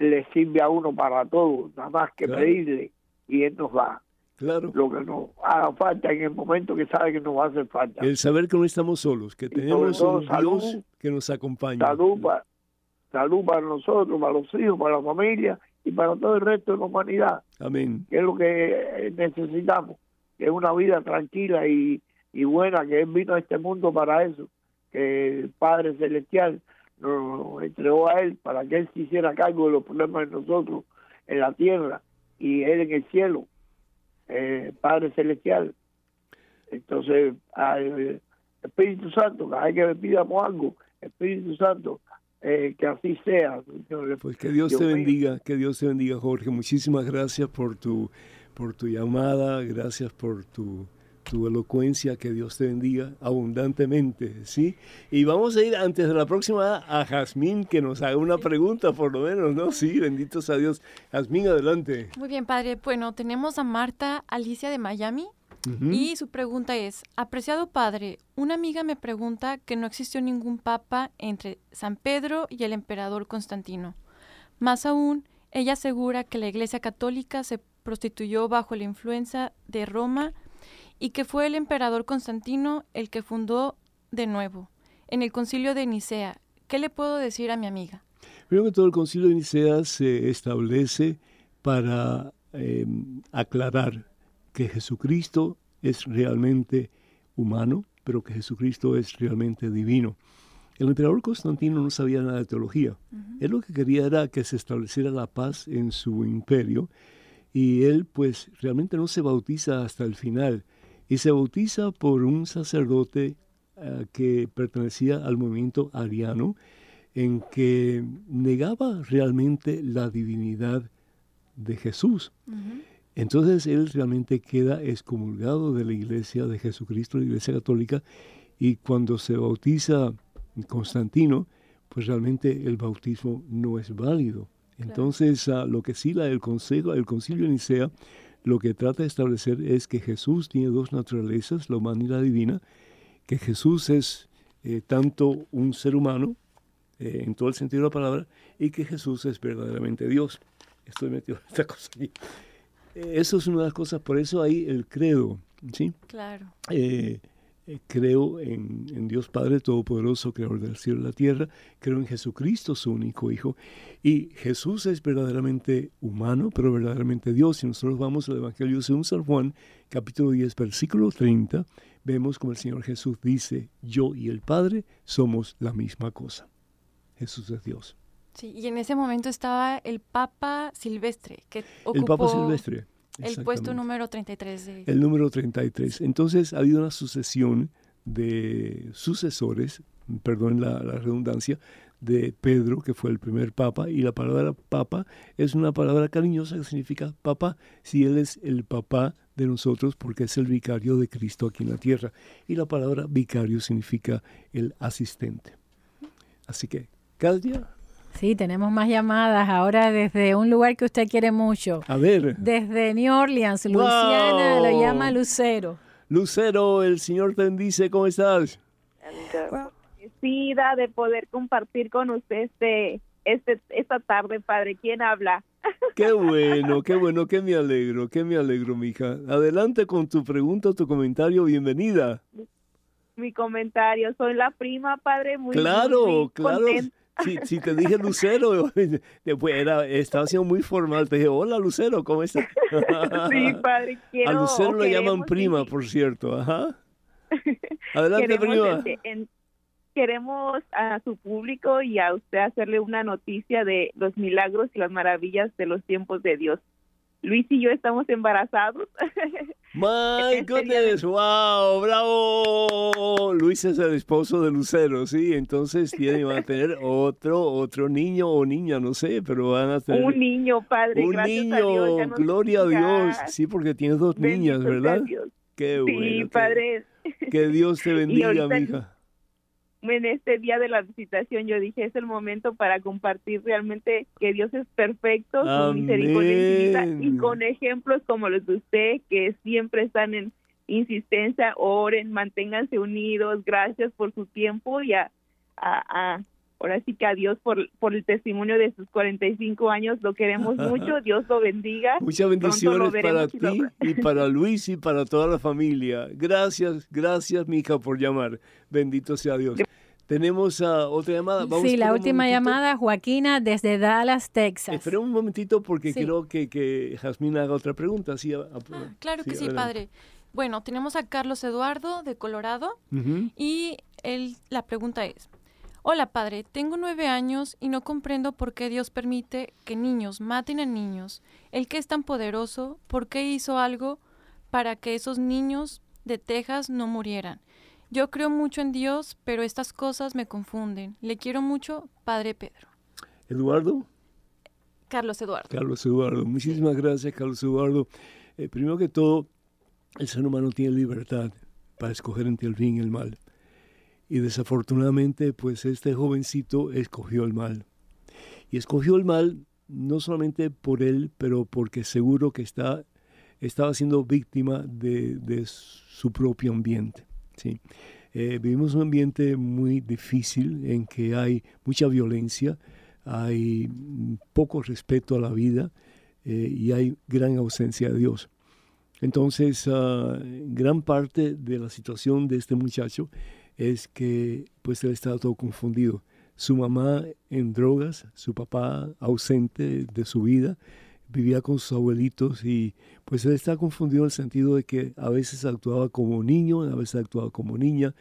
Le sirve a uno para todo, nada más que pedirle y Él nos da. Claro. Lo que nos haga falta en el momento que sabe que nos va a hacer falta. El saber que no estamos solos, que tenemos un Dios que nos acompaña. Salud para, salud para nosotros, para los hijos, para la familia y para todo el resto de la humanidad. Amén. Que es lo que necesitamos es una vida tranquila y, buena, que Él vino a este mundo para eso, que el Padre Celestial nos entregó a Él para que Él se hiciera cargo de los problemas de nosotros en la tierra y Él en el cielo, eh, Padre Celestial. Entonces, al Espíritu Santo, cada vez que le pidamos algo, Espíritu Santo, eh, que así sea. Pues que Dios te bendiga, que Dios te bendiga, Jorge. Muchísimas gracias por tu por tu llamada, gracias por tu, tu elocuencia, que Dios te bendiga abundantemente, ¿sí? Y vamos a ir antes de la próxima a Jazmín, que nos haga una pregunta, por lo menos, ¿no? Sí, benditos a Dios. Jazmín, adelante. Muy bien, padre. Bueno, tenemos a Marta Alicia de Miami. Y su pregunta es, apreciado padre, una amiga me pregunta que no existió ningún papa entre San Pedro y el emperador Constantino. Más aún, ella asegura que la Iglesia Católica se prostituyó bajo la influencia de Roma y que fue el emperador Constantino el que fundó de nuevo en el concilio de Nicea. ¿Qué le puedo decir a mi amiga? Primero que todo, el concilio de Nicea se establece para em, aclarar que Jesucristo es realmente humano, pero que Jesucristo es realmente divino. El emperador Constantino no sabía nada de teología. Él lo que quería era que se estableciera la paz en su imperio y él pues realmente no se bautiza hasta el final y se bautiza por un sacerdote eh, que pertenecía al movimiento ariano en que negaba realmente la divinidad de Jesús. Entonces él realmente queda excomulgado de la iglesia de Jesucristo, la iglesia católica, y cuando se bautiza Constantino, pues realmente el bautismo no es válido. Entonces, lo que sí la, el, consejo, el concilio de Nicea lo que trata de establecer es que Jesús tiene dos naturalezas, la humana y la divina, que Jesús es eh, tanto un ser humano, eh, en todo el sentido de la palabra, y que Jesús es verdaderamente Dios. Estoy metido en esta cosa aquí. eso es una de las cosas, por eso hay el credo, ¿sí? Claro. Creo en, Dios Padre Todopoderoso, Creador del cielo y la tierra, creo en Jesucristo, su único Hijo. Y Jesús es verdaderamente humano, pero verdaderamente Dios. Y nosotros vamos al Evangelio según San Juan, capítulo 10, versículo 30, vemos como el Señor Jesús dice, yo y el Padre somos la misma cosa. Jesús es Dios. Sí, y en ese momento estaba el Papa Silvestre, que ocupó... El Papa Silvestre el puesto número 33. De... El número 33. Entonces ha habido una sucesión de sucesores, perdón la, redundancia, de Pedro, que fue el primer papa, y la palabra papa es una palabra cariñosa que significa papá, si él es el papá de nosotros porque es el vicario de Cristo aquí en la tierra. Y la palabra vicario significa el asistente. Así que cada día Sí, tenemos más llamadas ahora desde un lugar que usted quiere mucho. A ver. Desde New Orleans, Luciana, lo llama Lucero. Lucero, el Señor te bendice, ¿cómo estás? Agradecida de poder compartir con usted este, este, esta tarde, Padre. ¿Quién habla? Qué bueno, qué bueno, que me alegro, que me alegro, mija. Adelante con tu pregunta, tu comentario, bienvenida. Mi comentario, soy la prima, Padre, muy Claro, claro. Si, si, te dije Lucero, después era, estaba siendo muy formal. Te dije, hola Lucero, ¿cómo estás? Sí, padre, quiero... A Lucero lo llaman prima, por cierto. Ajá. Adelante, prima. Este, queremos a su público y a usted hacerle una noticia de los milagros y las maravillas de los tiempos de Dios. Luis y yo estamos embarazados. My este goodness, wow, bravo. Luis es el esposo de Lucero, sí, entonces tiene, van a tener otro, otro niño o niña, no sé, pero van a tener... Un niño, padre, Un niño, gloria a Dios, sí, porque tienes dos niñas, ¿verdad? Qué bueno. Sí, padre. Que, Dios te bendiga, mija en este día de la visitación yo dije es el momento para compartir realmente que Dios es perfecto, su misericordia y con ejemplos como los de usted que siempre están en insistencia, oren, manténganse unidos, gracias por su tiempo y a, a, ahora sí que a Dios por, por el testimonio de sus 45 años, lo queremos mucho, Dios lo bendiga. Muchas bendiciones para ti y para Luis y para toda la familia. Gracias, gracias Mija por llamar, bendito sea Dios. Tenemos uh, otra llamada. sí, la última llamada, Joaquina, desde Dallas, Texas. Espera un momentito porque quiero que, que Jasmine haga otra pregunta. Sí, ah, claro que sí, padre. Bueno, tenemos a Carlos Eduardo de Colorado y él, la pregunta es, Hola padre, tengo nueve años y no comprendo por qué Dios permite que niños maten a niños. El que es tan poderoso, ¿por qué hizo algo para que esos niños de Texas no murieran? Yo creo mucho en Dios, pero estas cosas me confunden. Le quiero mucho, Padre Pedro. Eduardo. Carlos Eduardo. Carlos Eduardo. Muchísimas gracias, Carlos Eduardo. Eh, primero que todo, el ser humano tiene libertad para escoger entre el bien y el mal. Y desafortunadamente, pues este jovencito escogió el mal. Y escogió el mal no solamente por él, pero porque seguro que está, estaba siendo víctima de, de su propio ambiente. ¿sí? Eh, vivimos un ambiente muy difícil en que hay mucha violencia, hay poco respeto a la vida eh, y hay gran ausencia de Dios. Entonces, ah, gran parte de la situación de este muchacho es que pues él estaba todo confundido. Su mamá en drogas, su papá ausente de su vida, vivía con sus abuelitos y pues él está confundido en el sentido de que a veces actuaba como niño, a veces actuaba como niña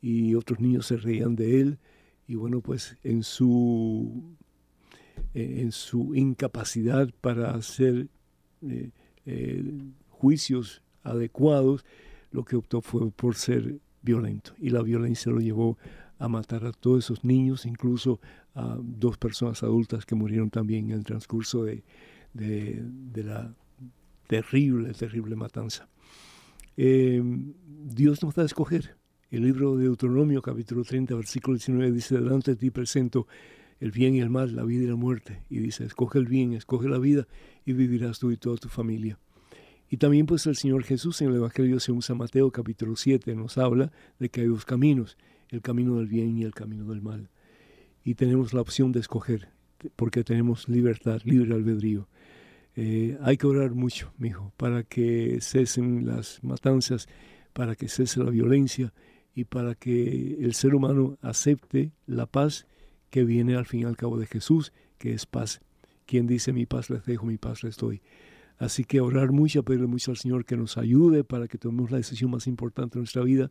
y otros niños se reían de él y bueno pues en su en su incapacidad para hacer eh, eh, juicios adecuados lo que optó fue por ser violento y la violencia lo llevó a matar a todos esos niños, incluso a dos personas adultas que murieron también en el transcurso de, de, la terrible, terrible matanza. Eh, Dios nos da a escoger. El libro de Deuteronomio, capítulo 30, versículo 19, dice, delante de ti presento el bien y el mal, la vida y la muerte. Y dice, escoge el bien, escoge la vida y vivirás tú y toda tu familia. Y también pues el Señor Jesús en el Evangelio según San Mateo capítulo 7 nos habla de que hay dos caminos, el camino del bien y el camino del mal. Y tenemos la opción de escoger, porque tenemos libertad, libre albedrío. Eh, hay que orar mucho, mi hijo, para que cesen las matanzas, para que cese la violencia y para que el ser humano acepte la paz que viene al fin y al cabo de Jesús, que es paz. Quien dice mi paz les dejo, mi paz les doy. Así que orar mucho, pedirle mucho al Señor que nos ayude para que tomemos la decisión más importante de nuestra vida,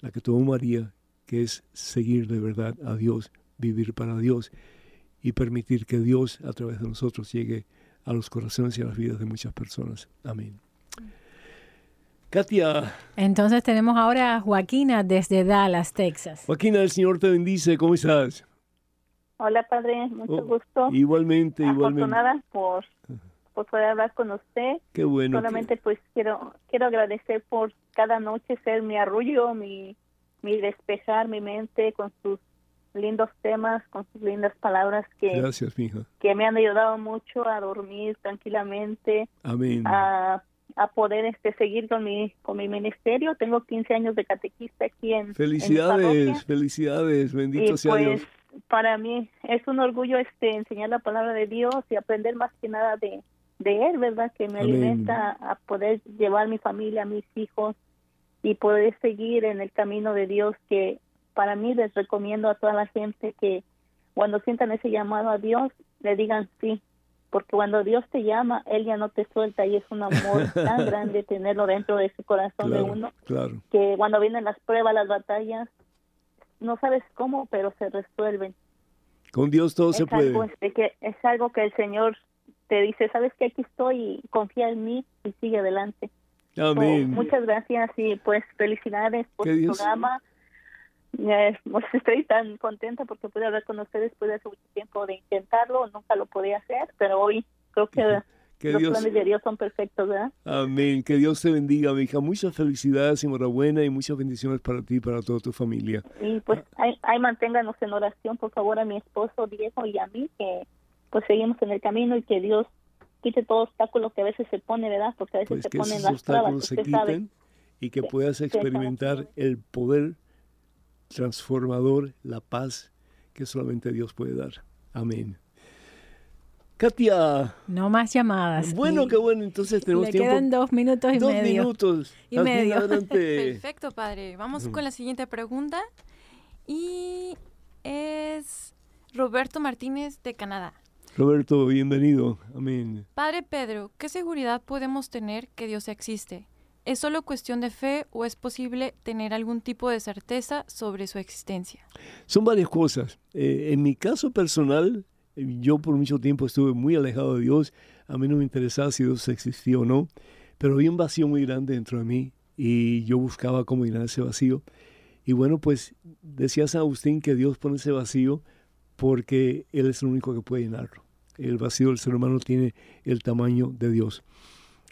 la que tomó María, que es seguir de verdad a Dios, vivir para Dios y permitir que Dios a través de nosotros llegue a los corazones y a las vidas de muchas personas. Amén. Katia. Entonces tenemos ahora a Joaquina desde Dallas, Texas. Joaquina, el Señor te bendice. ¿Cómo estás? Hola, Padre. Mucho oh, gusto. Igualmente, igualmente. Afortunada por por poder hablar con usted. Qué bueno. Solamente pues quiero quiero agradecer por cada noche ser mi arrullo, mi, mi despejar mi mente con sus lindos temas, con sus lindas palabras que, Gracias, mija. que me han ayudado mucho a dormir tranquilamente. Amén. A, a poder este seguir con mi con mi ministerio. Tengo 15 años de catequista aquí en Felicidades, felicidades, bendito sea pues, Dios. Para mí es un orgullo este enseñar la palabra de Dios y aprender más que nada de de Él, ¿verdad? Que me alimenta a poder llevar mi familia, a mis hijos y poder seguir en el camino de Dios que para mí les recomiendo a toda la gente que cuando sientan ese llamado a Dios, le digan sí, porque cuando Dios te llama, Él ya no te suelta y es un amor tan grande tenerlo dentro de su corazón de uno, claro. que cuando vienen las pruebas, las batallas, no sabes cómo, pero se resuelven. Con Dios todo se puede. que es algo que el Señor te dice, sabes que aquí estoy, confía en mí y sigue adelante. Amén. muchas gracias y pues felicidades por su programa. Eh, pues, estoy tan contenta porque pude hablar con ustedes después de hace mucho tiempo de intentarlo, nunca lo podía hacer, pero hoy creo que, los planes de Dios son perfectos, ¿verdad? Amén. Que Dios te bendiga, mi hija. Muchas felicidades, enhorabuena y muchas bendiciones para ti y para toda tu familia. Y pues ahí, ahí manténganos en oración, por favor, a mi esposo Diego y a mí, que pues seguimos en el camino y que Dios quite todo obstáculo que a veces se pone, ¿verdad? Porque a veces pues se que ponen esos las trabas, se quiten y que puedas experimentar el poder transformador, la paz que solamente Dios puede dar. Amén. Katia. No más llamadas. Bueno, qué bueno, entonces tenemos le tiempo. quedan dos minutos y dos medio. minutos. Y medio. Perfecto, padre. Vamos con la siguiente pregunta. Y es Roberto Martínez de Canadá. Roberto, bienvenido. Amén. Padre Pedro, ¿qué seguridad podemos tener que Dios existe? ¿Es solo cuestión de fe o es posible tener algún tipo de certeza sobre su existencia? Son varias cosas. Eh, en mi caso personal, yo por mucho tiempo estuve muy alejado de Dios. A mí no me interesaba si Dios existía o no, pero había un vacío muy grande dentro de mí y yo buscaba cómo llenar ese vacío. Y bueno, pues decía San Agustín que Dios pone ese vacío porque Él es el único que puede llenarlo el vacío del ser humano tiene el tamaño de Dios.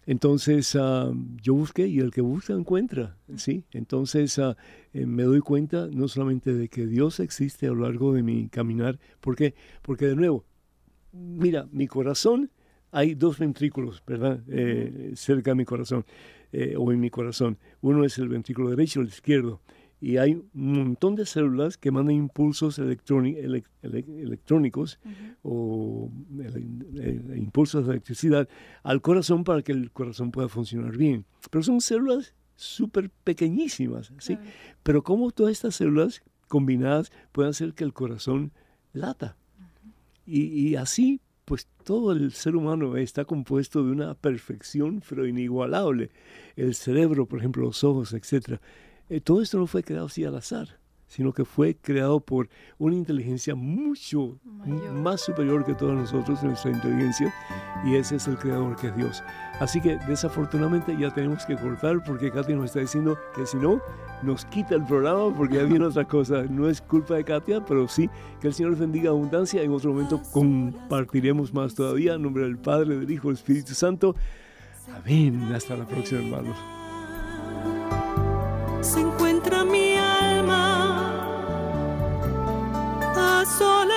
Entonces ah, yo busqué y el que busca encuentra, ¿sí? Entonces ah, eh, me doy cuenta no solamente de que Dios existe a lo largo de mi caminar, ¿por qué? Porque de nuevo, mira, mi corazón, hay dos ventrículos, ¿verdad? Eh, cerca de mi corazón, eh, o en mi corazón. Uno es el ventrículo derecho y el izquierdo y hay un montón de células que mandan impulsos electrónicos o impulsos de electricidad al corazón para que el corazón pueda funcionar bien. Pero son células súper pequeñísimas, ¿sí? Pero cómo todas estas células combinadas pueden hacer que el corazón lata. y, y así pues todo el ser humano está compuesto de una perfección pero inigualable. El cerebro, por ejemplo, los ojos, etcétera. Eh, todo esto no fue creado así al azar, sino que fue creado por una inteligencia mucho más superior que todos nosotros, nuestra inteligencia, y ese es el creador que es Dios. Así que desafortunadamente ya tenemos que cortar porque Katia nos está diciendo que si no, nos quita el programa porque ya viene otra cosa. No es culpa de Katia, pero sí que el Señor bendiga abundancia. En otro momento compartiremos más todavía. En nombre del Padre, del Hijo, del Espíritu Santo. Amén. Hasta la próxima, hermanos